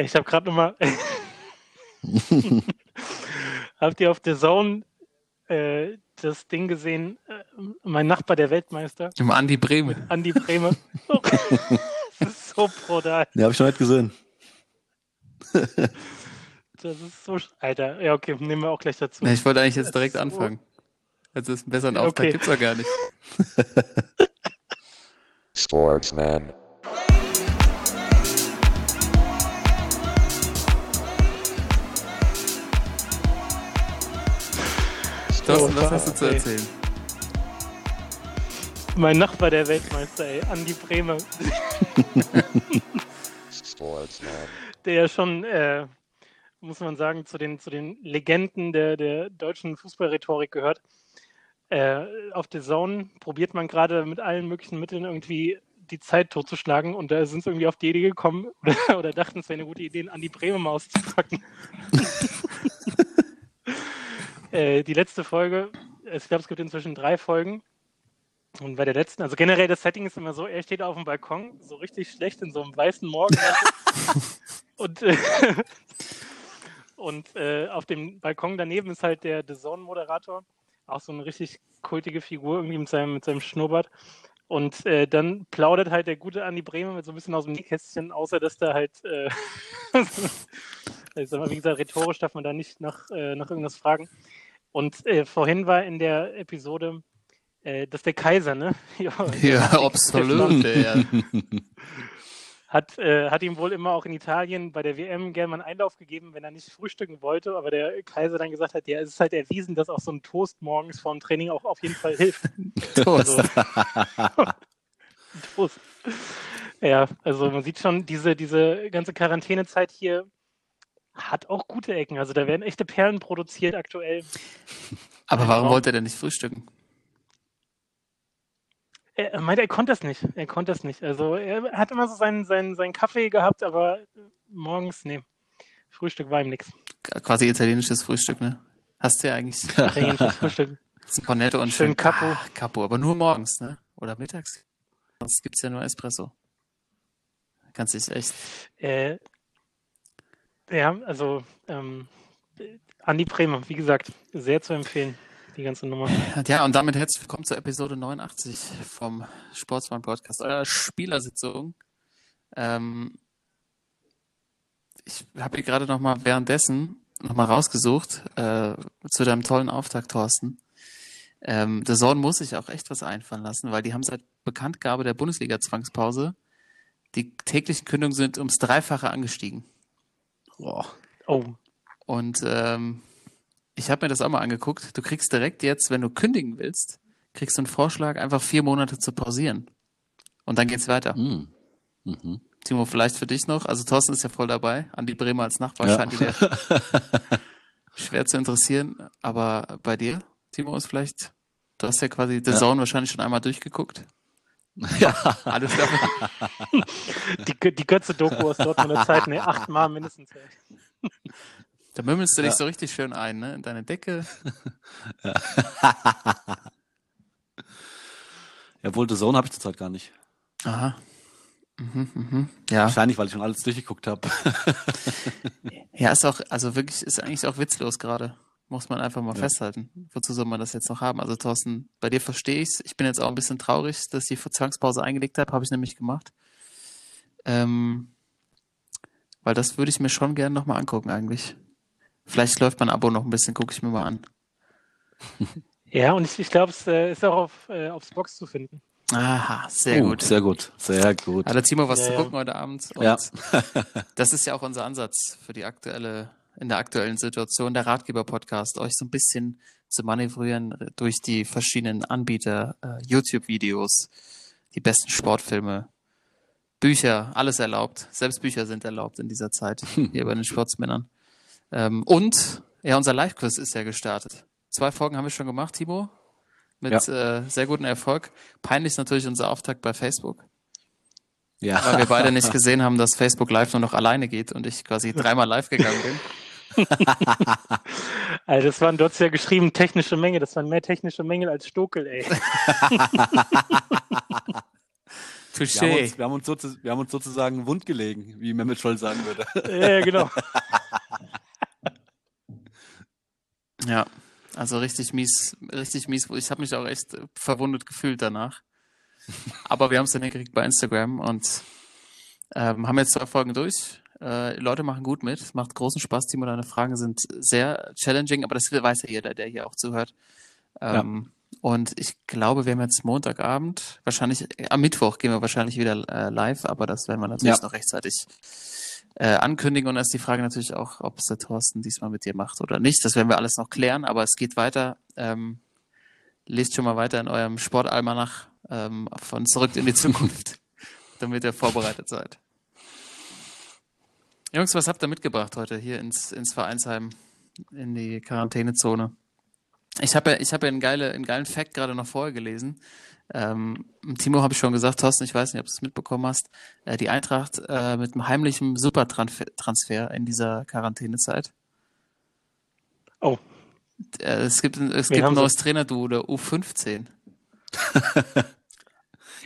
Ich habe gerade nochmal. Habt ihr auf der Zone äh, das Ding gesehen? Äh, mein Nachbar, der Weltmeister. Im Andi Breme. Andi Breme. das ist so brutal. Ja, habe ich noch nicht gesehen. das ist so. Alter, ja, okay, nehmen wir auch gleich dazu. Ja, ich wollte eigentlich jetzt direkt so... anfangen. Also ist ein besseren Auftakt okay. gibt's doch gar nicht. Sportsman. Thorsten, was hast du zu erzählen? Mein Nachbar, der Weltmeister, ey, Andi Bremer. der ja schon, äh, muss man sagen, zu den, zu den Legenden der, der deutschen Fußballrhetorik gehört. Äh, auf der Zone probiert man gerade mit allen möglichen Mitteln irgendwie die Zeit totzuschlagen und da sind sie irgendwie auf die Idee gekommen oder, oder dachten, es wäre eine gute Idee, an die Bremen auszupacken. äh, die letzte Folge, ich glaube, es gibt inzwischen drei Folgen. Und bei der letzten, also generell das Setting ist immer so, er steht auf dem Balkon, so richtig schlecht in so einem weißen Morgen. und äh, und äh, auf dem Balkon daneben ist halt der The Zone-Moderator, auch so eine richtig kultige Figur, irgendwie mit seinem, mit seinem Schnurrbart. Und äh, dann plaudert halt der gute Andi Bremer mit so ein bisschen aus dem Nähkästchen, außer dass da halt, äh, mal, wie gesagt, rhetorisch darf man da nicht nach, äh, nach irgendwas fragen. Und äh, vorhin war in der Episode, äh, dass der Kaiser, ne? ja, ja absolut. hat, äh, hat ihm wohl immer auch in Italien bei der WM gerne mal einen Einlauf gegeben, wenn er nicht frühstücken wollte, aber der Kaiser dann gesagt hat, ja, es ist halt erwiesen, dass auch so ein Toast morgens vor dem Training auch auf jeden Fall hilft. Toast. Also, Toast. Ja, also man sieht schon, diese, diese ganze Quarantänezeit hier hat auch gute Ecken. Also da werden echte Perlen produziert aktuell. Aber warum wollte er denn nicht frühstücken? Er meinte, er konnte das nicht. Er konnte das nicht. Also er hat immer so seinen, seinen, seinen Kaffee gehabt, aber morgens, nee. Frühstück war ihm nichts. Quasi italienisches Frühstück, ne? Hast du ja eigentlich. Italienisches Frühstück. Ist Cornetto und schön, schön Capo. Ah, Capo, aber nur morgens, ne? Oder mittags. Sonst gibt's ja nur Espresso. Kannst dich echt. Äh, ja, also ähm, Andi Bremer, wie gesagt, sehr zu empfehlen die ganze Nummer. Ja, und damit herzlich willkommen zur Episode 89 vom Sportsmann Podcast, eurer Spielersitzung. Ähm, ich habe hier gerade noch mal währenddessen noch mal rausgesucht äh, zu deinem tollen Auftakt, Thorsten. Ähm, der Sorn muss sich auch echt was einfallen lassen, weil die haben seit Bekanntgabe der Bundesliga-Zwangspause die täglichen Kündungen sind ums Dreifache angestiegen. Boah. Oh. Und ähm, ich habe mir das auch mal angeguckt. Du kriegst direkt jetzt, wenn du kündigen willst, kriegst du einen Vorschlag, einfach vier Monate zu pausieren. Und dann geht's weiter. Mhm. Mhm. Timo, vielleicht für dich noch. Also Thorsten ist ja voll dabei. Andi Bremer als Nachbar ja. scheint dir schwer zu interessieren. Aber bei dir, Timo, ist vielleicht, du hast ja quasi The ja. Zone wahrscheinlich schon einmal durchgeguckt. Ja, alles klar. die, die Götze-Doku aus Dortmunder Zeit, ne, achtmal mindestens. Da mümmelst du dich so richtig schön ein, ne? In deine Decke. ja. ja, wohl, The Zone habe ich zurzeit gar nicht. Aha. Mhm, mhm. Ja. Wahrscheinlich, weil ich schon alles durchgeguckt habe. ja, ist auch, also wirklich, ist eigentlich auch witzlos gerade. Muss man einfach mal ja. festhalten. Wozu soll man das jetzt noch haben? Also Thorsten, bei dir verstehe ich's. Ich bin jetzt auch ein bisschen traurig, dass ich die Zwangspause eingelegt habe. Habe ich nämlich gemacht. Ähm, weil das würde ich mir schon gerne nochmal angucken eigentlich. Vielleicht läuft mein Abo noch ein bisschen, gucke ich mir mal an. Ja, und ich, ich glaube, es äh, ist auch auf, äh, aufs Box zu finden. Aha, sehr uh, gut. Sehr gut, sehr gut. Hat der Timo was ja, zu gucken ja. heute Abend? Und ja. das ist ja auch unser Ansatz für die aktuelle, in der aktuellen Situation, der Ratgeber-Podcast, euch so ein bisschen zu manövrieren durch die verschiedenen Anbieter, äh, YouTube-Videos, die besten Sportfilme, Bücher, alles erlaubt. Selbst Bücher sind erlaubt in dieser Zeit, hier bei den Sportsmännern. Ähm, und ja, unser Live-Quiz ist ja gestartet. Zwei Folgen haben wir schon gemacht, Timo. Mit ja. äh, sehr gutem Erfolg. Peinlich ist natürlich unser Auftakt bei Facebook. Ja. Weil wir beide nicht gesehen haben, dass Facebook Live nur noch alleine geht und ich quasi dreimal live gegangen bin. also das waren, dort ja geschrieben, technische Mängel. Das waren mehr technische Mängel als Stokel, ey. Wir haben, uns, wir, haben uns wir haben uns sozusagen wund gelegen, wie Mehmet Scholl sagen würde. Ja, genau. ja, also richtig mies, richtig mies. Ich habe mich auch echt verwundet gefühlt danach. Aber wir haben es dann hingekriegt bei Instagram und ähm, haben jetzt zwei Folgen durch. Äh, Leute machen gut mit, es macht großen Spaß. Timo, deine Fragen sind sehr challenging, aber das weiß ja jeder, der hier auch zuhört. Ähm, ja. Und ich glaube, wir haben jetzt Montagabend, wahrscheinlich äh, am Mittwoch gehen wir wahrscheinlich wieder äh, live, aber das werden wir natürlich ja. noch rechtzeitig äh, ankündigen. Und dann ist die Frage natürlich auch, ob es der Thorsten diesmal mit dir macht oder nicht. Das werden wir alles noch klären, aber es geht weiter. Ähm, lest schon mal weiter in eurem Sportalmanach ähm, von Zurück in die Zukunft, damit ihr vorbereitet seid. Jungs, was habt ihr mitgebracht heute hier ins, ins Vereinsheim, in die Quarantänezone? Ich habe ja, ich hab ja einen, geile, einen geilen Fact gerade noch vorher gelesen. Ähm, Timo habe ich schon gesagt, Thorsten, ich weiß nicht, ob du es mitbekommen hast. Äh, die Eintracht äh, mit einem heimlichen Supertransfer in dieser Quarantänezeit. Oh. Äh, es gibt, es gibt ein neues Trainerduo, der U15.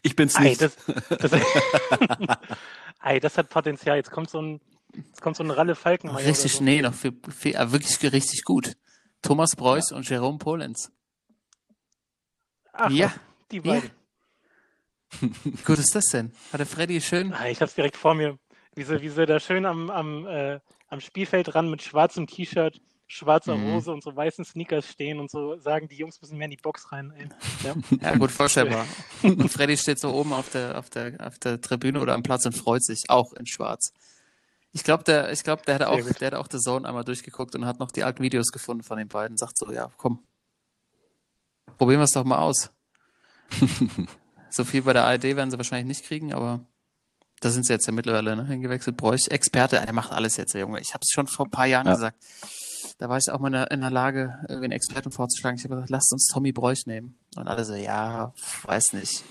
ich bin's nicht. Ei, das, das, Ei, das hat Potenzial. Jetzt kommt so ein, jetzt kommt so ein Ralle Falkenmeier. Richtig, so. nee, noch für, für, wirklich richtig gut. Thomas Preuß ja. und Jerome Polenz. Ach, ja. Die beiden. Ja. Wie gut ist das denn? Hat der Freddy schön. Ah, ich hab's direkt vor mir. Wie sie, wie sie da schön am, am, äh, am Spielfeld ran mit schwarzem T-Shirt, schwarzer mhm. Hose und so weißen Sneakers stehen und so sagen, die Jungs müssen mehr in die Box rein. Ey. Ja. ja, gut vorstellbar. und Freddy steht so oben auf der, auf, der, auf der Tribüne oder am Platz und freut sich, auch in schwarz. Ich glaube, der, ich glaube, der hat auch, der hat auch The Zone einmal durchgeguckt und hat noch die alten Videos gefunden von den beiden. Sagt so, ja, komm, probieren wir es doch mal aus. so viel bei der ARD werden sie wahrscheinlich nicht kriegen, aber da sind sie jetzt ja mittlerweile ne, hingewechselt. Bräuch, Experte, der macht alles jetzt, der Junge. Ich habe es schon vor ein paar Jahren ja. gesagt. Da war ich auch mal in der, Lage, irgendwie einen Experten vorzuschlagen. Ich habe gesagt, lasst uns Tommy Bräuch nehmen. Und alle so, ja, weiß nicht.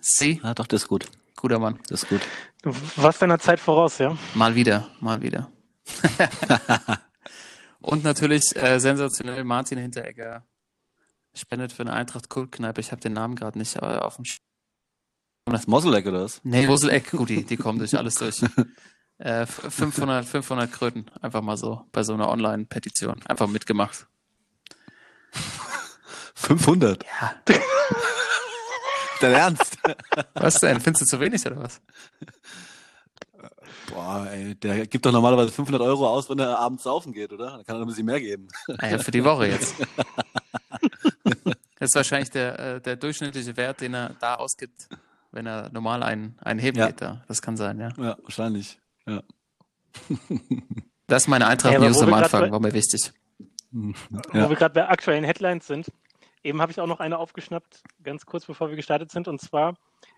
Sie? Ja, doch, das ist gut. Guter Mann. Das ist gut. Du warst deiner Zeit voraus, ja? Mal wieder, mal wieder. Und natürlich äh, sensationell Martin Hinteregger spendet für eine Eintracht Kultkneipe. Ich habe den Namen gerade nicht äh, auf dem Sch Das Moseleck oder was? Nee, Moseleck, gut, die, die kommen durch alles durch. Äh, 500, 500 Kröten, einfach mal so, bei so einer Online-Petition. Einfach mitgemacht. 500? Ja. Dein Ernst? Was denn? Findest du zu wenig oder was? Boah, ey, der gibt doch normalerweise 500 Euro aus, wenn er abends saufen geht, oder? Dann kann er noch ein bisschen mehr geben. Ah ja, für die Woche jetzt. Das ist wahrscheinlich der, äh, der durchschnittliche Wert, den er da ausgibt, wenn er normal einen, einen Heben ja. geht. Da. Das kann sein, ja. Ja, wahrscheinlich. Ja. Das ist meine Eintracht-News ja, am Anfang, war mir wichtig. Wo ja. wir gerade bei aktuellen Headlines sind, Eben habe ich auch noch eine aufgeschnappt, ganz kurz bevor wir gestartet sind. Und zwar,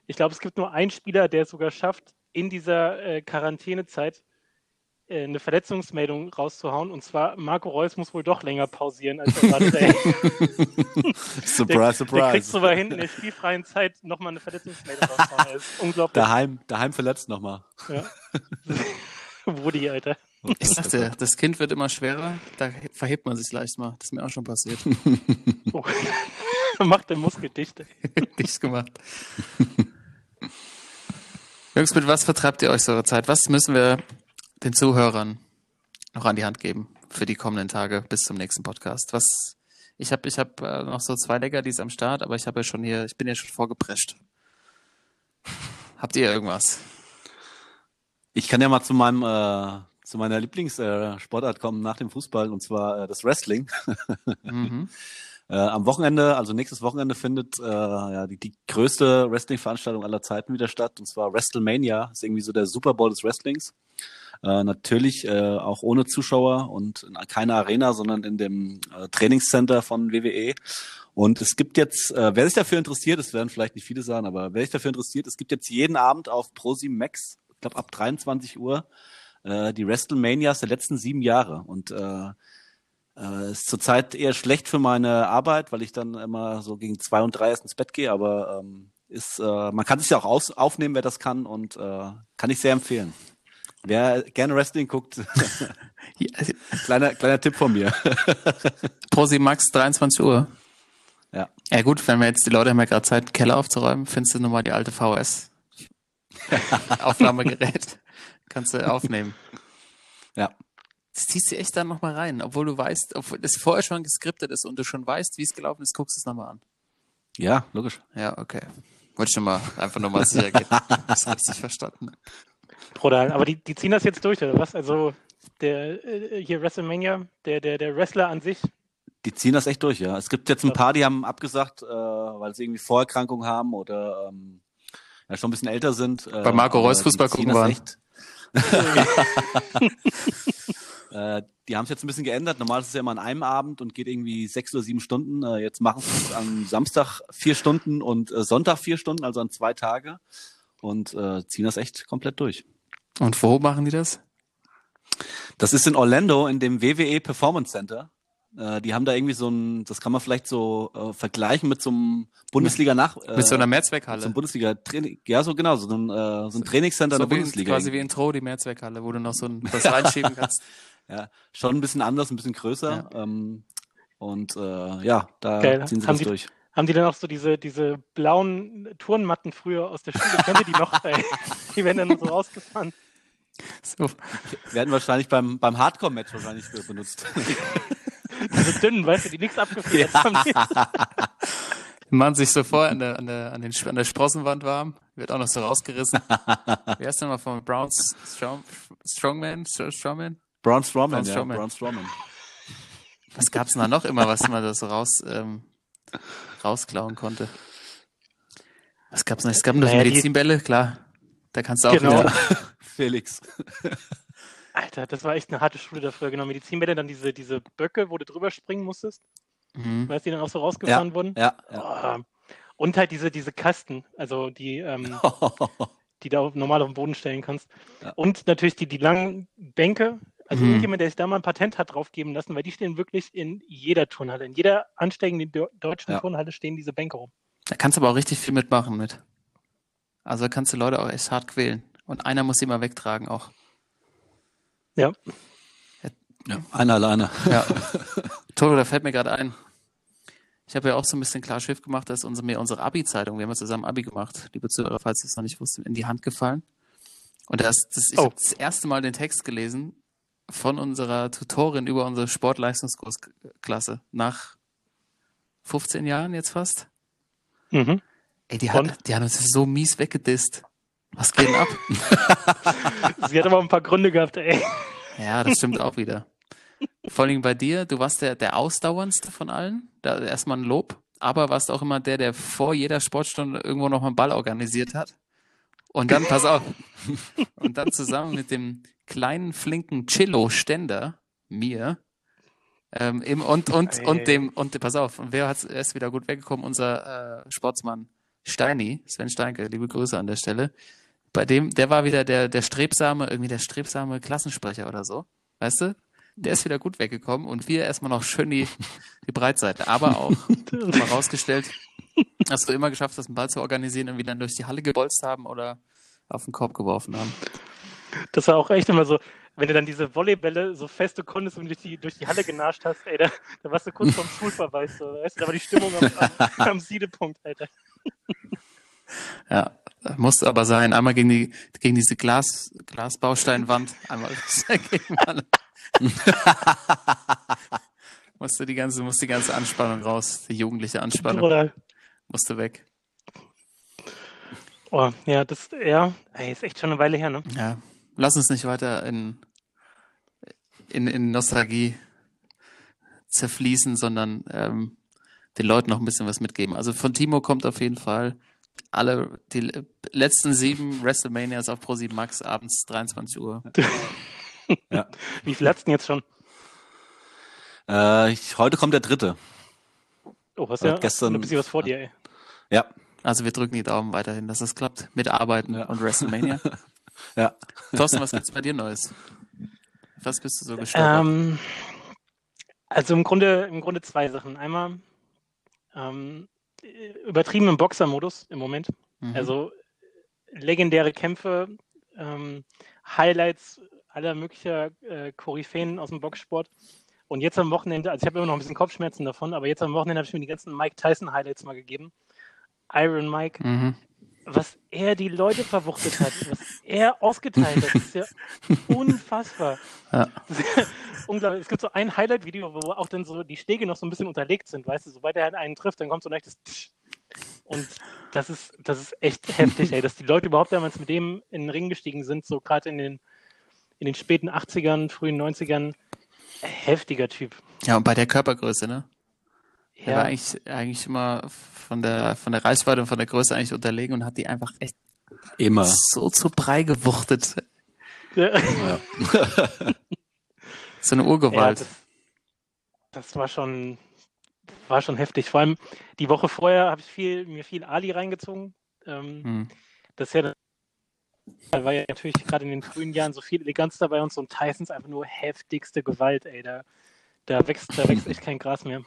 ich glaube, es gibt nur einen Spieler, der es sogar schafft, in dieser äh, Quarantänezeit äh, eine Verletzungsmeldung rauszuhauen. Und zwar, Marco Reus muss wohl doch länger pausieren, als er gerade Surprise, der, surprise. Der kriegt sogar hin in der spielfreien Zeit nochmal eine Verletzungsmeldung rauszuhauen. Das ist unglaublich. Daheim, daheim verletzt nochmal. Ja. Woody, Alter. Ich sagte, das Kind wird immer schwerer, da verhebt man sich leicht mal. Das ist mir auch schon passiert. Oh. Macht den Muskel dicht. Dicht gemacht. Jungs, mit was vertreibt ihr euch so eure Zeit? Was müssen wir den Zuhörern noch an die Hand geben für die kommenden Tage bis zum nächsten Podcast? Was ich habe ich hab, äh, noch so zwei Leckerlis am Start, aber ich habe ja schon hier, ich bin ja schon vorgeprescht. Habt ihr irgendwas? Ich kann ja mal zu meinem äh, zu meiner Lieblingssportart äh, kommen nach dem Fußball und zwar äh, das Wrestling. mhm. äh, am Wochenende, also nächstes Wochenende findet ja, die, die größte Wrestling-Veranstaltung aller Zeiten wieder statt und zwar WrestleMania. Das ist irgendwie so der Super Bowl des Wrestlings. Äh, natürlich äh, auch ohne Zuschauer und in keine Arena, sondern in dem äh, Trainingscenter von WWE. Und es gibt jetzt, äh, wer sich dafür interessiert, es werden vielleicht nicht viele sagen, aber wer sich dafür interessiert, es gibt jetzt jeden Abend auf ProSieben Max, ich glaube ab 23 Uhr, äh, die WrestleManias der letzten sieben Jahre. Und äh, äh, ist zurzeit eher schlecht für meine Arbeit, weil ich dann immer so gegen zwei und drei erst ins Bett gehe, aber ähm, ist, äh, man kann sich ja auch aus, aufnehmen, wer das kann und äh, kann ich sehr empfehlen. Wer gerne Wrestling guckt, kleiner, kleiner Tipp von mir. Prosi Max, 23 Uhr. Ja. Ja gut, wenn wir jetzt, die Leute haben ja gerade Zeit, Keller aufzuräumen, findest du nochmal die alte VS. Aufnahmegerät. Kannst du aufnehmen. Ja. Das ziehst du echt dann nochmal rein, obwohl du weißt, obwohl das vorher schon geskriptet ist und du schon weißt, wie es gelaufen ist, guckst du es nochmal an. Ja, logisch. Ja, okay. Wollte ich schon mal einfach nochmal sicher gehen. Das richtig verstanden. Bruder, aber die, die ziehen das jetzt durch, oder was? Also der äh, hier WrestleMania, der, der, der Wrestler an sich. Die ziehen das echt durch, ja. Es gibt jetzt ein paar, die haben abgesagt, äh, weil sie irgendwie Vorerkrankungen haben oder ähm, ja, schon ein bisschen älter sind. Äh, Bei Marco Reus Fußball gucken waren. Echt, äh, die haben es jetzt ein bisschen geändert. Normal ist es ja immer an einem Abend und geht irgendwie sechs oder sieben Stunden. Äh, jetzt machen sie es am Samstag vier Stunden und äh, Sonntag vier Stunden, also an zwei Tage. Und ziehen das echt komplett durch. Und wo machen die das? Das ist in Orlando in dem WWE Performance Center. Äh, die haben da irgendwie so ein, das kann man vielleicht so äh, vergleichen mit so einem Bundesliga nach. Äh, mit so einer Mehrzweckhalle. So einem Bundesliga Training, ja so genau, so ein, äh, so ein Trainingscenter so in der Bundesliga. Quasi wie in Tro, die Mehrzweckhalle, wo du noch so ein, was reinschieben kannst. ja, schon ein bisschen anders, ein bisschen größer. Ja. Ähm, und äh, ja, da Geil. ziehen sie haben das die, durch. Haben die dann auch so diese, diese blauen Turnmatten früher aus der Schule? Kennt ihr die noch? Ey? Die werden dann so rausgefahren. So. Werden wahrscheinlich beim, beim Hardcore-Match wahrscheinlich benutzt. Diese dünnen, weißt du, die nichts abgefriert ja. haben. Die machen sich so vor an der, an der, an, den, an der Sprossenwand warm, wird auch noch so rausgerissen. Wie heißt der mal von Browns Strong, Strongman? Strongman? Braun Strowman, Braun Strowman. Ja, Braun Strowman. Was gab's denn da noch immer, was man da so raus, ähm, rausklauen konnte? Was gab's noch? Es gab noch naja, Medizinbälle, klar. Da kannst du auch genau. wieder. Felix. Alter, das war echt eine harte Schule dafür. Genau, Medizinbälle, dann diese, diese Böcke, wo du drüber springen musstest. Mhm. Weißt du, die dann auch so rausgefahren ja, wurden? Ja. ja. Oh. Und halt diese, diese Kasten, also die, ähm, die du normal auf den Boden stellen kannst. Ja. Und natürlich die, die langen Bänke. Also mhm. irgendjemand, der sich da mal ein Patent hat draufgeben lassen, weil die stehen wirklich in jeder Turnhalle. In jeder ansteigenden deutschen ja. Turnhalle stehen diese Bänke rum. Da kannst du aber auch richtig viel mitmachen mit. Also kannst du Leute auch echt hart quälen. Und einer muss sie mal wegtragen auch. Ja. Ja, einer alleine. Ja. Toto, da fällt mir gerade ein. Ich habe ja auch so ein bisschen klar Schiff gemacht, dass unsere, mir unsere Abi-Zeitung, wir haben ja zusammen Abi gemacht, liebe Zuhörer, falls ihr es noch nicht wusstet, in die Hand gefallen. Und das, das, ich oh. habe das erste Mal den Text gelesen von unserer Tutorin über unsere Sportleistungskursklasse nach 15 Jahren jetzt fast. Mhm. Ey, die, hat, die haben uns so mies weggedisst. Was geht denn ab? Sie hat aber ein paar Gründe gehabt, ey. Ja, das stimmt auch wieder. Vor allem bei dir, du warst der, der ausdauerndste von allen. Da erstmal ein Lob, aber warst auch immer der, der vor jeder Sportstunde irgendwo noch mal einen Ball organisiert hat. Und dann, pass auf, und dann zusammen mit dem kleinen, flinken Chillo-Ständer, mir, ähm, im, und, und, und dem, und pass auf, und wer hat erst wieder gut weggekommen? Unser äh, Sportsmann Steini, Sven Steinke, liebe Grüße an der Stelle. Bei dem, der war wieder der, der strebsame, irgendwie der strebsame Klassensprecher oder so. Weißt du? Der ist wieder gut weggekommen und wir erstmal noch schön die, die Breitseite. Aber auch mal rausgestellt, hast du immer geschafft, das einen Ball zu organisieren und wieder dann durch die Halle gebolzt haben oder auf den Korb geworfen haben. Das war auch echt immer so, wenn du dann diese Volleybälle so feste konntest und durch die, durch die Halle genascht hast, ey, da, da warst du kurz vorm Schulverweis. So, weißt du, da war die Stimmung am, am, am Siedepunkt, Alter. Ja, musste aber sein. Einmal gegen die gegen diese Glas Glasbausteinwand, einmal gegen alle. musste die ganze musste die ganze Anspannung raus, die jugendliche Anspannung. Oder? Musste weg. Oh, ja, das ja, ey, ist echt schon eine Weile her, ne? Ja. Lass uns nicht weiter in in, in Nostalgie zerfließen, sondern ähm, den Leuten noch ein bisschen was mitgeben. Also von Timo kommt auf jeden Fall alle die letzten sieben WrestleManias auf Pro7 Max abends 23 Uhr. ja. Wie viel letzten jetzt schon? Äh, ich, heute kommt der dritte. Oh, hast ja gestern ein bisschen was vor dir, ey. Ja. Also wir drücken die Daumen weiterhin, dass das klappt. Mit Arbeiten ja. und WrestleMania. ja. Thorsten, was gibt's bei dir Neues? Was bist du so gestorben? Ähm, also im Grunde, im Grunde zwei Sachen. Einmal ähm, übertrieben im Boxermodus im Moment. Mhm. Also legendäre Kämpfe, ähm, Highlights aller möglicher äh, Koryphäen aus dem Boxsport Und jetzt am Wochenende, also ich habe immer noch ein bisschen Kopfschmerzen davon, aber jetzt am Wochenende habe ich mir die ganzen Mike Tyson Highlights mal gegeben. Iron Mike, mhm. Was er die Leute verwuchtet hat, was er ausgeteilt hat, ist ja unfassbar. Ja. Unglaublich. Es gibt so ein Highlight-Video, wo auch dann so die Stege noch so ein bisschen unterlegt sind, weißt du, sobald er halt einen trifft, dann kommt so ein echtes Tsch. Und das ist, das ist echt heftig, ey, dass die Leute überhaupt damals mit dem in den Ring gestiegen sind, so gerade in den, in den späten 80ern, frühen 90ern. Heftiger Typ. Ja, und bei der Körpergröße, ne? Ja. Er war eigentlich, eigentlich immer von der, von der Reichweite und von der Größe eigentlich unterlegen und hat die einfach echt immer so zu Brei gewuchtet. Ja. ja. so eine Urgewalt. Ja, das, das, war schon, war schon heftig. Vor allem die Woche vorher habe ich viel, mir viel Ali reingezogen. Ähm, hm. Das ist ja da war ja natürlich gerade in den frühen Jahren so viel Eleganz dabei und so ein Tysons einfach nur heftigste Gewalt, ey. Da, da, wächst, da wächst echt kein Gras mehr.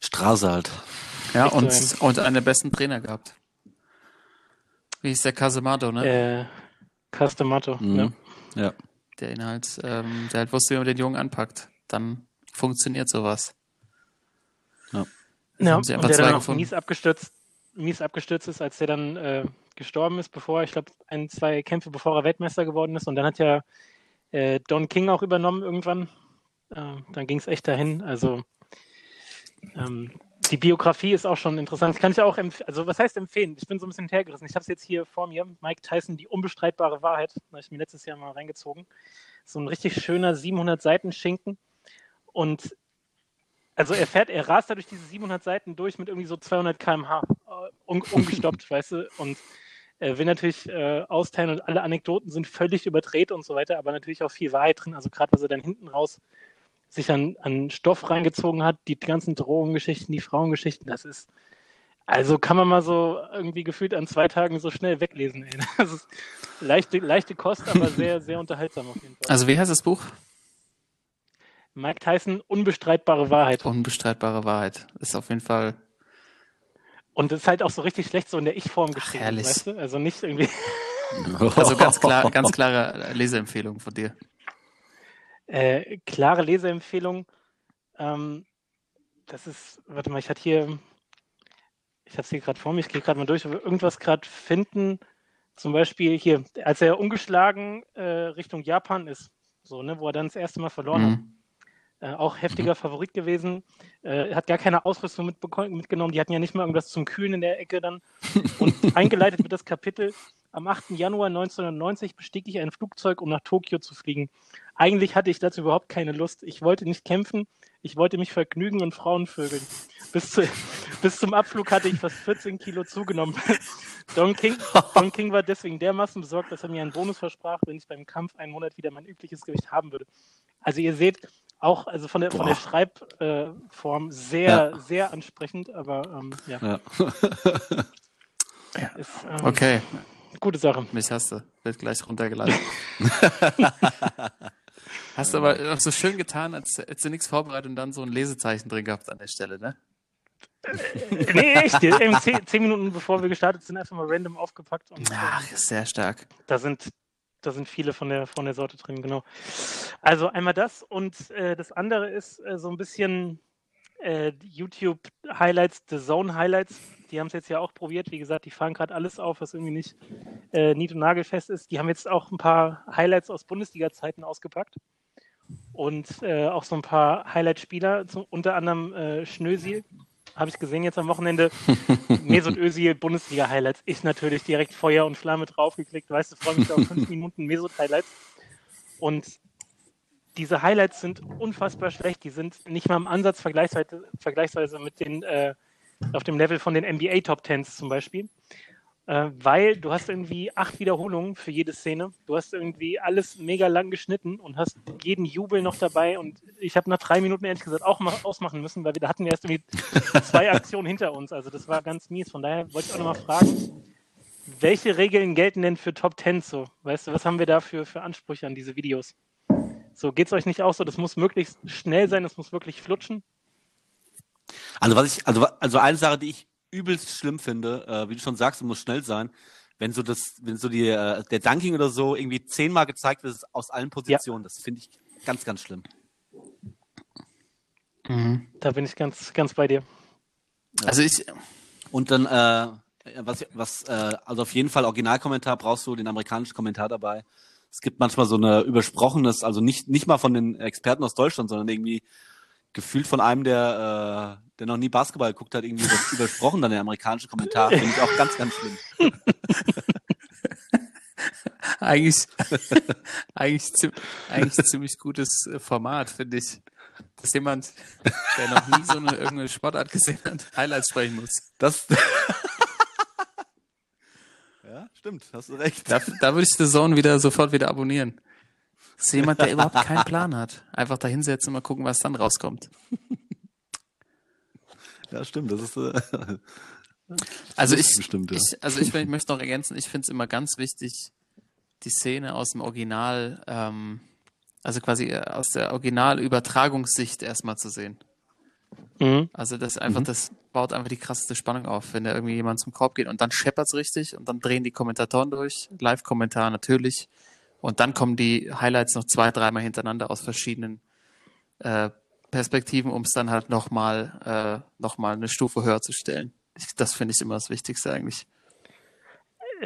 Straße halt. Ja, und, und einen der besten Trainer gehabt. Wie ist der Casemato, ne? Äh, Casemato, mhm. ja. ja. Der ihn halt, ähm, der halt wusste, wie man den Jungen anpackt. Dann funktioniert sowas. Ja, ja und der dann auch mies abgestürzt, mies abgestürzt ist, als der dann äh, gestorben ist, bevor, ich glaube, ein, zwei Kämpfe bevor er Weltmeister geworden ist. Und dann hat ja äh, Don King auch übernommen irgendwann. Äh, dann ging es echt dahin. Also ähm, die Biografie ist auch schon interessant. Das kann ich auch empfehlen. Also, was heißt empfehlen? Ich bin so ein bisschen hergerissen. Ich habe es jetzt hier vor mir. Mike Tyson, die unbestreitbare Wahrheit. Da habe ich mir letztes Jahr mal reingezogen. So ein richtig schöner 700 Seiten Schinken. Und also er fährt, er rast da durch diese 700 Seiten durch mit irgendwie so 200 km/h, uh, un ungestoppt, weißt du, und er will natürlich äh, austeilen und alle Anekdoten sind völlig überdreht und so weiter, aber natürlich auch viel Wahrheit drin. Also gerade was er dann hinten raus sich an, an Stoff reingezogen hat, die ganzen Drogengeschichten, die Frauengeschichten, das ist, also kann man mal so irgendwie gefühlt an zwei Tagen so schnell weglesen. Ey. Das ist leichte, leichte Kost, aber sehr, sehr unterhaltsam auf jeden Fall. Also wie heißt das Buch? Mike Tyson, unbestreitbare Wahrheit. Unbestreitbare Wahrheit. Ist auf jeden Fall. Und es ist halt auch so richtig schlecht so in der Ich-Form geschrieben, Ach, weißt du? Also nicht irgendwie. Also ganz klar, ganz klare Leseempfehlung von dir. Äh, klare Leseempfehlung. Ähm, das ist, warte mal, ich hatte hier, ich habe es hier gerade vor mir, ich gehe gerade mal durch, irgendwas gerade finden. Zum Beispiel hier, als er ungeschlagen äh, Richtung Japan ist, so, ne, wo er dann das erste Mal verloren mhm. hat. Äh, auch heftiger mhm. Favorit gewesen. Äh, hat gar keine Ausrüstung mitgenommen. Die hatten ja nicht mal irgendwas zum Kühlen in der Ecke dann. Und eingeleitet wird das Kapitel. Am 8. Januar 1990 bestieg ich ein Flugzeug, um nach Tokio zu fliegen. Eigentlich hatte ich dazu überhaupt keine Lust. Ich wollte nicht kämpfen. Ich wollte mich vergnügen und Frauen vögeln. Bis, zu, bis zum Abflug hatte ich fast 14 Kilo zugenommen. Don King, Don King war deswegen dermaßen besorgt, dass er mir einen Bonus versprach, wenn ich beim Kampf einen Monat wieder mein übliches Gewicht haben würde. Also ihr seht, auch also von der, von der Schreibform äh, sehr, ja. sehr ansprechend, aber ähm, ja. ja. Ist, ähm, okay. Gute Sache. Mich hast du. Wird gleich runtergeladen. Hast du aber auch so schön getan, als hättest du nichts vorbereitet und dann so ein Lesezeichen drin gehabt an der Stelle, ne? Äh, nee, echt. Zehn, zehn, Minuten bevor wir gestartet sind, einfach mal random aufgepackt. Und, Ach, sehr stark. Da sind da sind viele von der, von der Sorte drin, genau. Also einmal das und äh, das andere ist äh, so ein bisschen äh, YouTube Highlights, The Zone Highlights. Die haben es jetzt ja auch probiert. Wie gesagt, die fahren gerade alles auf, was irgendwie nicht äh, nied- und nagelfest ist. Die haben jetzt auch ein paar Highlights aus Bundesliga-Zeiten ausgepackt und äh, auch so ein paar Highlight-Spieler, unter anderem äh, Schnösil, habe ich gesehen jetzt am Wochenende. Mesut Özil Bundesliga Highlights. Ich natürlich direkt Feuer und Flamme draufgeklickt. Weißt du, freue mich auf fünf Minuten Mesut Highlights. Und diese Highlights sind unfassbar schlecht. Die sind nicht mal im Ansatz vergleichsweise, vergleichsweise mit den äh, auf dem Level von den NBA Top Tens zum Beispiel äh, weil du hast irgendwie acht Wiederholungen für jede Szene. Du hast irgendwie alles mega lang geschnitten und hast jeden Jubel noch dabei. Und ich habe nach drei Minuten ehrlich gesagt auch mal ausmachen müssen, weil wir da hatten wir erst irgendwie zwei Aktionen hinter uns. Also das war ganz mies. Von daher wollte ich auch nochmal fragen, welche Regeln gelten denn für Top Ten so? Weißt du, was haben wir da für, für Ansprüche an diese Videos? So, geht es euch nicht auch so? Das muss möglichst schnell sein, das muss wirklich flutschen. Also was ich, also, also eine Sache, die ich übelst schlimm finde, äh, wie du schon sagst, muss schnell sein, wenn so das, wenn so die, äh, der Dunking oder so irgendwie zehnmal gezeigt wird aus allen Positionen. Ja. Das finde ich ganz, ganz schlimm. Mhm. Da bin ich ganz, ganz bei dir. Also ich. Und dann, äh, was, was, äh, also auf jeden Fall Originalkommentar brauchst du den amerikanischen Kommentar dabei. Es gibt manchmal so eine übersprochenes, also nicht, nicht mal von den Experten aus Deutschland, sondern irgendwie gefühlt von einem, der, äh, der noch nie Basketball geguckt hat, irgendwie das übersprochen dann der amerikanische Kommentar. Finde ich auch ganz, ganz schlimm. eigentlich, eigentlich, eigentlich ziemlich gutes äh, Format, finde ich. Dass jemand, der noch nie so eine irgendeine Sportart gesehen hat, Highlights sprechen muss. Das. stimmt, hast du recht. Da, da würde ich The Zone wieder sofort wieder abonnieren. Das ist jemand, der überhaupt keinen Plan hat. Einfach da hinsetzen und mal gucken, was dann rauskommt. Ja, stimmt. Das ist. Äh, also ich, bestimmt, ja. ich, also ich, ich möchte noch ergänzen, ich finde es immer ganz wichtig, die Szene aus dem Original, ähm, also quasi äh, aus der Originalübertragungssicht erstmal zu sehen. Mhm. Also das einfach, mhm. das baut einfach die krasseste Spannung auf, wenn da irgendwie jemand zum Korb geht und dann scheppert es richtig und dann drehen die Kommentatoren durch, Live-Kommentar natürlich. Und dann kommen die Highlights noch zwei, dreimal hintereinander aus verschiedenen äh, Perspektiven, um es dann halt nochmal äh, noch eine Stufe höher zu stellen. Ich, das finde ich immer das Wichtigste eigentlich.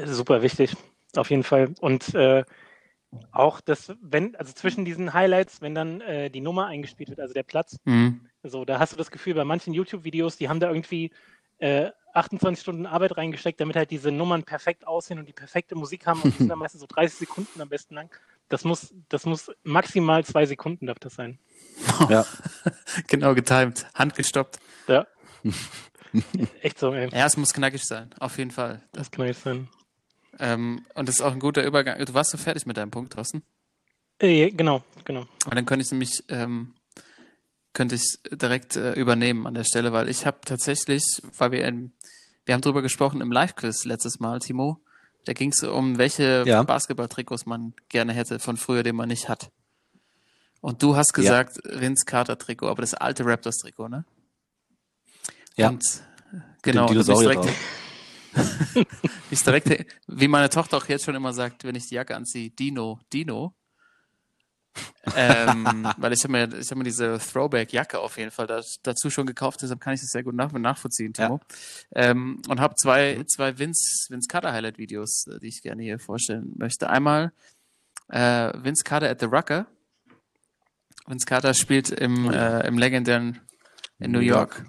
Super wichtig auf jeden Fall. Und äh, auch das, wenn, also zwischen diesen Highlights, wenn dann äh, die Nummer eingespielt wird, also der Platz, mhm. so, da hast du das Gefühl, bei manchen YouTube-Videos, die haben da irgendwie äh, 28 Stunden Arbeit reingesteckt, damit halt diese Nummern perfekt aussehen und die perfekte Musik haben und die sind dann meistens so 30 Sekunden am besten lang. Das muss, das muss maximal zwei Sekunden darf das sein. Ja. genau getimed, handgestoppt. Ja. Echt so, ey. Ja, es muss knackig sein, auf jeden Fall. Das kann knackig sein. Ähm, und das ist auch ein guter Übergang. Du warst so fertig mit deinem Punkt, Thorsten? Äh, genau, genau. Und dann könnte ich nämlich ähm, könnte ich direkt äh, übernehmen an der Stelle, weil ich habe tatsächlich, weil wir in, wir haben drüber gesprochen im Live-Quiz letztes Mal, Timo. Da ging es um, welche ja. Basketball-Trikots man gerne hätte von früher, den man nicht hat. Und du hast gesagt, ja. Vince Carter-Trikot, aber das alte Raptors-Trikot, ne? Ja. Und genau, du bist direkt, ist direkt, wie meine Tochter auch jetzt schon immer sagt, wenn ich die Jacke anziehe, Dino, Dino. ähm, weil ich habe mir, ich hab mir diese Throwback-Jacke auf jeden Fall da, dazu schon gekauft, deshalb kann ich das sehr gut nach, nachvollziehen, Timo. Ja. Ähm, und habe zwei, zwei Vince, Vince Carter Highlight-Videos, äh, die ich gerne hier vorstellen möchte. Einmal äh, Vince Carter at the Rucker. Vince Carter spielt im, äh, im legendären in New York.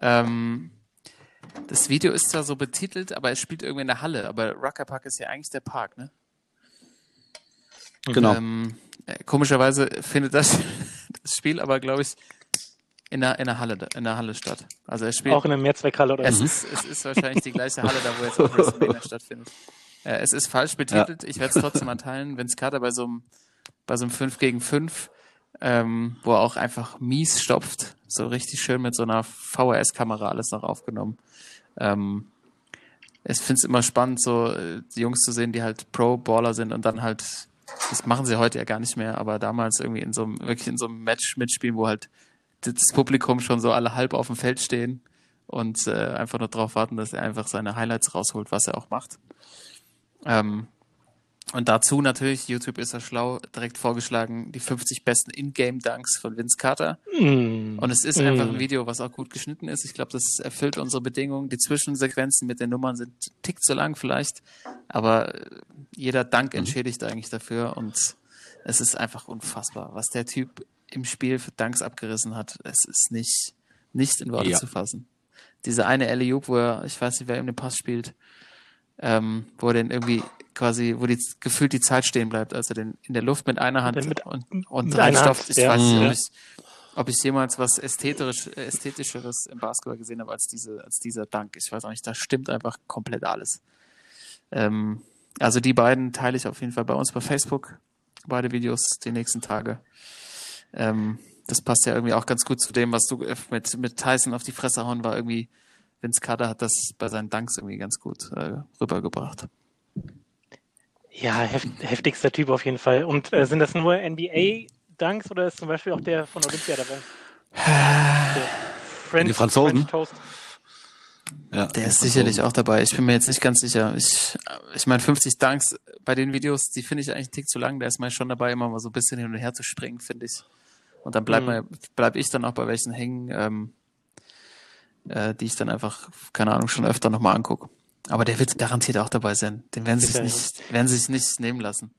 Ähm, das Video ist zwar so betitelt, aber es spielt irgendwie in der Halle. Aber Rucker Park ist ja eigentlich der Park, ne? Genau. Ähm, äh, komischerweise findet das, das Spiel aber, glaube ich, in der, in der Halle, in der Halle statt. Also er spielt. Auch in der Mehrzweckhalle oder es ist, es ist wahrscheinlich die gleiche Halle, da wo jetzt auch WrestleMania stattfindet. Äh, es ist falsch betitelt. Ja. Ich werde es trotzdem mal teilen. Vince Carter bei so einem, bei so einem 5 gegen 5, ähm, wo er auch einfach mies stopft. So richtig schön mit so einer VHS-Kamera alles noch aufgenommen. Ähm, ich finde es immer spannend, so äh, die Jungs zu sehen, die halt Pro-Baller sind und dann halt, das machen sie heute ja gar nicht mehr, aber damals irgendwie in so einem, wirklich in so einem Match mitspielen, wo halt das Publikum schon so alle halb auf dem Feld stehen und äh, einfach nur darauf warten, dass er einfach seine Highlights rausholt, was er auch macht. Ähm, und dazu natürlich, YouTube ist ja schlau, direkt vorgeschlagen, die 50 besten Ingame-Dunks von Vince Carter. Mm. Und es ist mm. einfach ein Video, was auch gut geschnitten ist. Ich glaube, das erfüllt unsere Bedingungen. Die Zwischensequenzen mit den Nummern sind tick zu lang vielleicht, aber jeder Dank mhm. entschädigt eigentlich dafür und es ist einfach unfassbar, was der Typ im Spiel für Danks abgerissen hat. Es ist nicht, nicht in Worte ja. zu fassen. Diese eine Ellie wo er, ich weiß nicht, wer ihm den Pass spielt, ähm, wo er den irgendwie quasi, wo die gefühlt die Zeit stehen bleibt, also den in der Luft mit einer Hand mit, und, und reinstopft. Ich ja. weiß nicht, ob ich, ob ich jemals was ästhetisch, ästhetischeres im Basketball gesehen habe als diese, als dieser Dank. Ich weiß auch nicht, da stimmt einfach komplett alles. Ähm, also die beiden teile ich auf jeden Fall bei uns bei Facebook, beide Videos die nächsten Tage. Ähm, das passt ja irgendwie auch ganz gut zu dem, was du mit, mit Tyson auf die Fresse hauen war. Irgendwie, Vince Carter hat das bei seinen Danks irgendwie ganz gut äh, rübergebracht. Ja, heft, heftigster Typ auf jeden Fall. Und äh, sind das nur NBA-Dunks oder ist zum Beispiel auch der von Olympia dabei? French, die Franzosen? Ja, der ist sicherlich auch dabei. Ich bin mir jetzt nicht ganz sicher. Ich, ich meine, 50 Dunks bei den Videos, die finde ich eigentlich einen Tick zu lang. Der ist mal schon dabei, immer mal so ein bisschen hin und her zu springen, finde ich. Und dann bleib, mhm. bleib ich dann auch bei welchen hängen, ähm, äh, die ich dann einfach, keine Ahnung, schon öfter nochmal angucke. Aber der wird garantiert auch dabei sein. Den werden sie sich nicht, werden sie sich nicht nehmen lassen.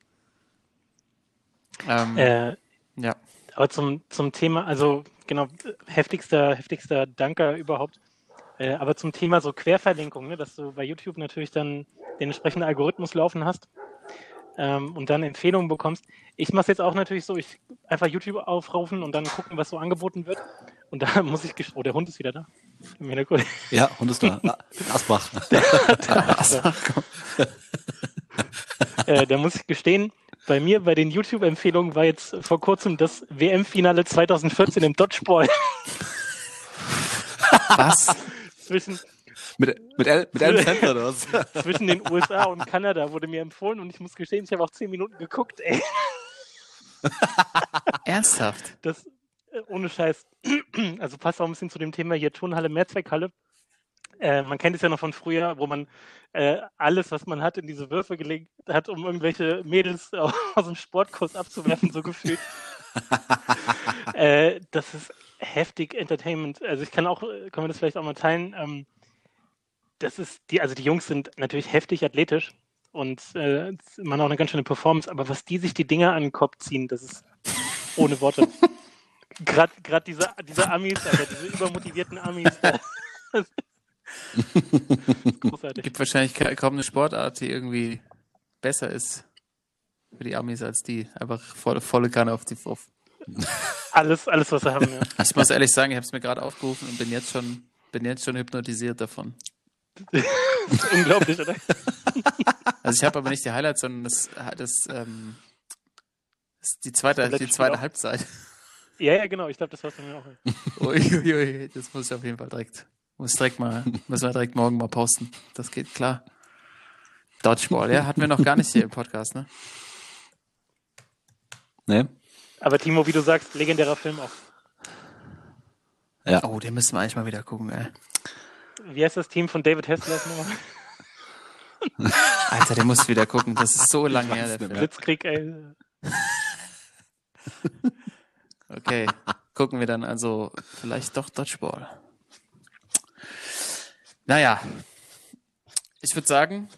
Ähm, äh, ja. Aber zum, zum Thema, also genau, heftigster, heftigster Danker überhaupt. Äh, aber zum Thema so Querverlinkung, ne, dass du bei YouTube natürlich dann den entsprechenden Algorithmus laufen hast ähm, und dann Empfehlungen bekommst. Ich mache es jetzt auch natürlich so, ich einfach YouTube aufrufen und dann gucken, was so angeboten wird. Und da muss ich, oh, der Hund ist wieder da. Ja, Hund ist da. Asbach. Der, der Asbach. äh, da muss ich gestehen, bei mir, bei den YouTube-Empfehlungen war jetzt vor kurzem das WM-Finale 2014 im Dodgeball. Was? Zwischen, mit, mit, El, mit Adam Sandler oder was? Zwischen den USA und Kanada wurde mir empfohlen und ich muss gestehen, ich habe auch zehn Minuten geguckt, ey. Ernsthaft? Das, äh, ohne Scheiß. Also passt auch ein bisschen zu dem Thema hier Turnhalle, Mehrzweckhalle. Äh, man kennt es ja noch von früher, wo man äh, alles, was man hat, in diese Würfe gelegt hat, um irgendwelche Mädels aus dem Sportkurs abzuwerfen, so gefühlt. äh, das ist heftig Entertainment. Also ich kann auch, können wir das vielleicht auch mal teilen. Ähm, das ist die, also die Jungs sind natürlich heftig athletisch und äh, man auch eine ganz schöne Performance, aber was die sich die Dinger an den Kopf ziehen, das ist ohne Worte. Gerade diese, diese Amis, Alter, diese übermotivierten Amis. großartig. Gibt wahrscheinlich kaum eine Sportart, die irgendwie besser ist für die Amis als die. Einfach volle, volle Kanne auf die auf. Alles, alles, was sie haben, ja. Ich muss ehrlich sagen, ich habe es mir gerade aufgerufen und bin jetzt schon, bin jetzt schon hypnotisiert davon. unglaublich, oder? Also ich habe aber nicht die Highlights, sondern das, das, ähm, das die zweite, die zweite Halbzeit. Ja, ja, genau. Ich glaube, das war von mir auch. Uiuiui, das muss ich auf jeden Fall direkt, muss direkt mal, müssen wir direkt morgen mal posten. Das geht klar. Dodgeball, ja, hatten wir noch gar nicht hier im Podcast, ne? Ne. Aber Timo, wie du sagst, legendärer Film auch. Ja. Oh, den müssen wir eigentlich mal wieder gucken, ey. Wie heißt das Team von David Hasselhoff nochmal? Alter, der muss wieder gucken. Das ist so lange her. Der Blitzkrieg, ey. Okay, gucken wir dann also vielleicht doch Dodgeball. Naja, ich würde sagen,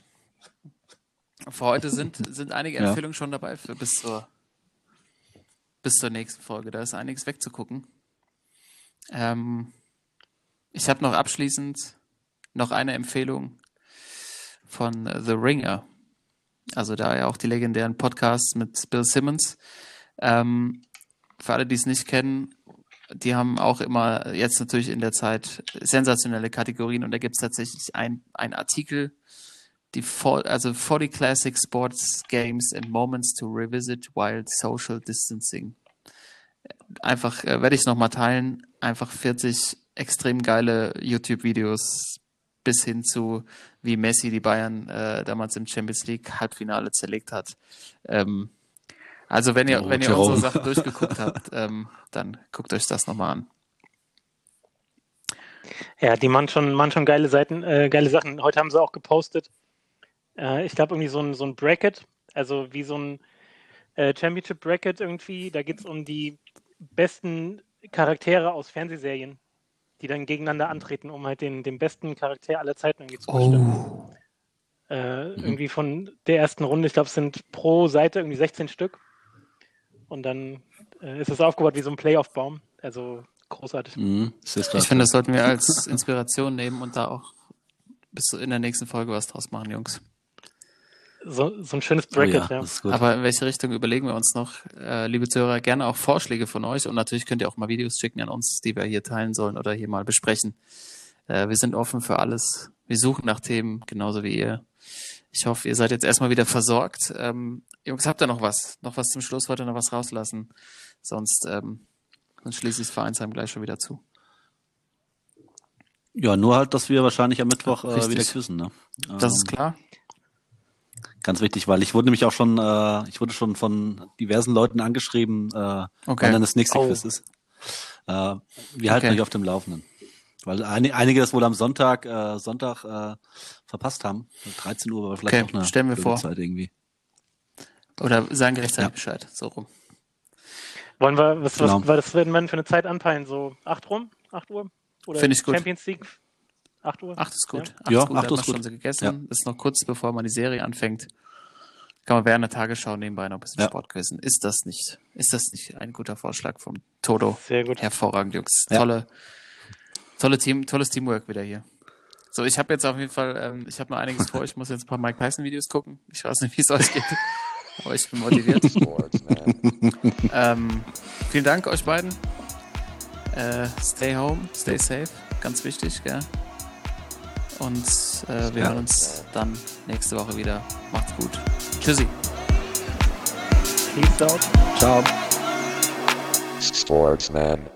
für heute sind, sind einige ja. Empfehlungen schon dabei für bis zur, bis zur nächsten Folge. Da ist einiges wegzugucken. Ähm, ich habe noch abschließend noch eine Empfehlung von The Ringer. Also da ja auch die legendären Podcasts mit Bill Simmons. Ähm, für alle, die es nicht kennen, die haben auch immer jetzt natürlich in der Zeit sensationelle Kategorien und da gibt es tatsächlich ein, ein Artikel, die for, also 40 Classic Sports Games and Moments to Revisit while Social Distancing. Einfach äh, werde ich nochmal teilen, einfach 40 extrem geile YouTube-Videos bis hin zu, wie Messi die Bayern äh, damals im Champions League Halbfinale zerlegt hat. Ähm, also wenn ihr, oh, wenn ihr unsere Sachen durchgeguckt habt, ähm, dann guckt euch das nochmal an. Ja, die machen schon, machen schon geile Seiten, äh, geile Sachen. Heute haben sie auch gepostet. Äh, ich glaube irgendwie so ein, so ein Bracket, also wie so ein äh, Championship Bracket irgendwie. Da geht es um die besten Charaktere aus Fernsehserien, die dann gegeneinander antreten, um halt den, den besten Charakter aller Zeiten irgendwie zu bestimmen. Oh. Äh, mhm. Irgendwie von der ersten Runde, ich glaube, es sind pro Seite irgendwie 16 Stück. Und dann äh, ist es aufgebaut wie so ein Playoff-Baum. Also großartig. Mhm, ich finde, das sollten wir als Inspiration nehmen und da auch bis in der nächsten Folge was draus machen, Jungs. So, so ein schönes Bracket, oh ja. ja. Aber in welche Richtung überlegen wir uns noch? Äh, liebe Zuhörer, gerne auch Vorschläge von euch und natürlich könnt ihr auch mal Videos schicken an uns, die wir hier teilen sollen oder hier mal besprechen. Äh, wir sind offen für alles. Wir suchen nach Themen, genauso wie ihr. Ich hoffe, ihr seid jetzt erstmal wieder versorgt. Ähm, Jungs, habt ihr noch was? Noch was zum Schluss? Wollt ihr noch was rauslassen? Sonst, ähm, sonst schließe ich das Vereinsheim gleich schon wieder zu. Ja, nur halt, dass wir wahrscheinlich am Mittwoch äh, wieder küssen. Ne? Das ähm, ist klar. Ganz wichtig, weil ich wurde nämlich auch schon, äh, ich wurde schon von diversen Leuten angeschrieben, äh, okay. wann dann das nächste oh. Quiz ist. Äh, wir halten okay. euch auf dem Laufenden. Weil ein, einige das wohl am Sonntag, äh, Sonntag äh, verpasst haben. 13 Uhr war vielleicht okay, auch eine stellen wir vor. Zeit irgendwie. Oder sagen rechtzeitig ja. Bescheid, so rum. Wollen wir, was, genau. was, was werden wir für eine Zeit anpeilen? So 8 rum? 8 Uhr? Finde ich gut. Champions League? 8 Uhr? 8 ist gut. Ja, 8 ja, ist gut. 8 ist gut. schon gegessen. Ja. Ist noch kurz bevor man die Serie anfängt. Kann man während der Tagesschau nebenbei noch ein bisschen ja. Sport quissen. Ist das nicht, ist das nicht ein guter Vorschlag vom Toto? Sehr gut. Hervorragend, Jungs. Ja. Tolle, tolle Team, tolles Teamwork wieder hier. So, ich habe jetzt auf jeden Fall, ähm, ich habe noch einiges vor. Ich muss jetzt ein paar Mike Tyson Videos gucken. Ich weiß nicht, wie es euch geht. Aber ich bin motiviert. ähm, vielen Dank euch beiden. Äh, stay home, stay safe. Ganz wichtig, gell? Und äh, wir ja. hören uns dann nächste Woche wieder. Macht's gut. Tschüssi. Peace out. Ciao. Sportsman.